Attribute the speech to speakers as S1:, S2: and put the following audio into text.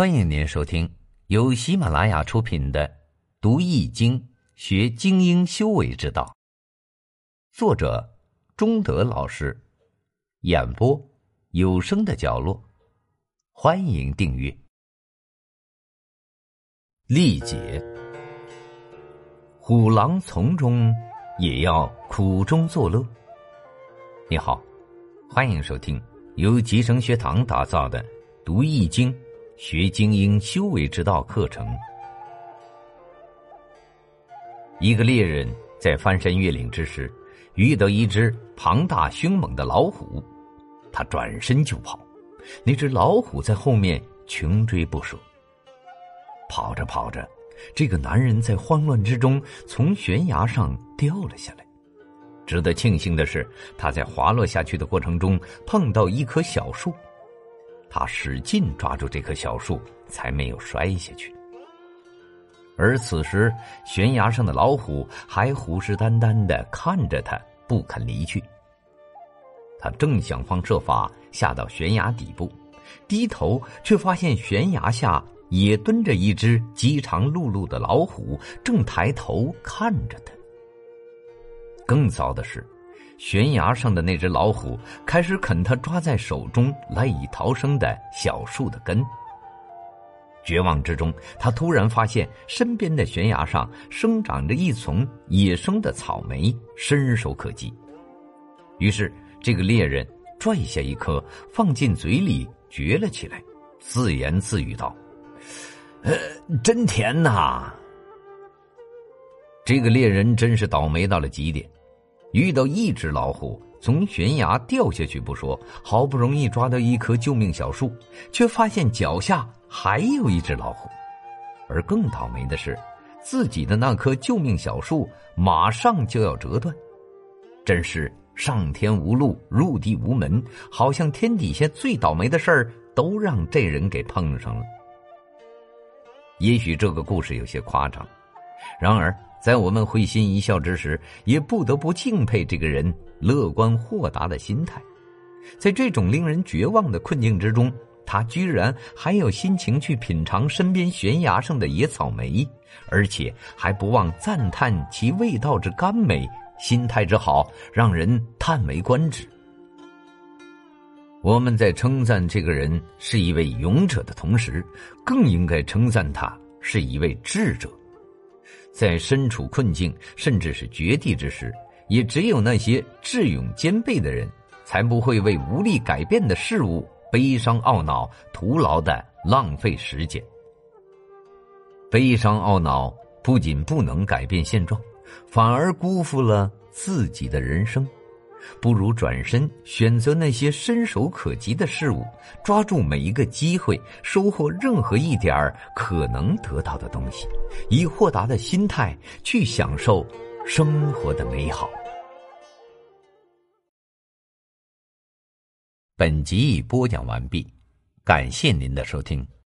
S1: 欢迎您收听由喜马拉雅出品的《读易经学精英修为之道》，作者中德老师，演播有声的角落。欢迎订阅。历解，虎狼从中，也要苦中作乐。你好，欢迎收听由吉生学堂打造的《读易经》。学精英修为之道课程。一个猎人在翻山越岭之时，遇到一只庞大凶猛的老虎，他转身就跑，那只老虎在后面穷追不舍。跑着跑着，这个男人在慌乱之中从悬崖上掉了下来。值得庆幸的是，他在滑落下去的过程中碰到一棵小树。他使劲抓住这棵小树，才没有摔下去。而此时，悬崖上的老虎还虎视眈眈的看着他，不肯离去。他正想方设法下到悬崖底部，低头却发现悬崖下也蹲着一只饥肠辘辘的老虎，正抬头看着他。更糟的是。悬崖上的那只老虎开始啃他抓在手中赖以逃生的小树的根。绝望之中，他突然发现身边的悬崖上生长着一丛野生的草莓，伸手可及。于是，这个猎人拽下一颗放进嘴里嚼了起来，自言自语道：“呃，真甜呐！”这个猎人真是倒霉到了极点。遇到一只老虎从悬崖掉下去不说，好不容易抓到一棵救命小树，却发现脚下还有一只老虎。而更倒霉的是，自己的那棵救命小树马上就要折断。真是上天无路，入地无门，好像天底下最倒霉的事儿都让这人给碰上了。也许这个故事有些夸张，然而。在我们会心一笑之时，也不得不敬佩这个人乐观豁达的心态。在这种令人绝望的困境之中，他居然还有心情去品尝身边悬崖上的野草莓，而且还不忘赞叹其味道之甘美，心态之好，让人叹为观止。我们在称赞这个人是一位勇者的同时，更应该称赞他是一位智者。在身处困境甚至是绝地之时，也只有那些智勇兼备的人，才不会为无力改变的事物悲伤懊恼，徒劳的浪费时间。悲伤懊恼不仅不能改变现状，反而辜负了自己的人生。不如转身选择那些伸手可及的事物，抓住每一个机会，收获任何一点儿可能得到的东西，以豁达的心态去享受生活的美好。本集已播讲完毕，感谢您的收听。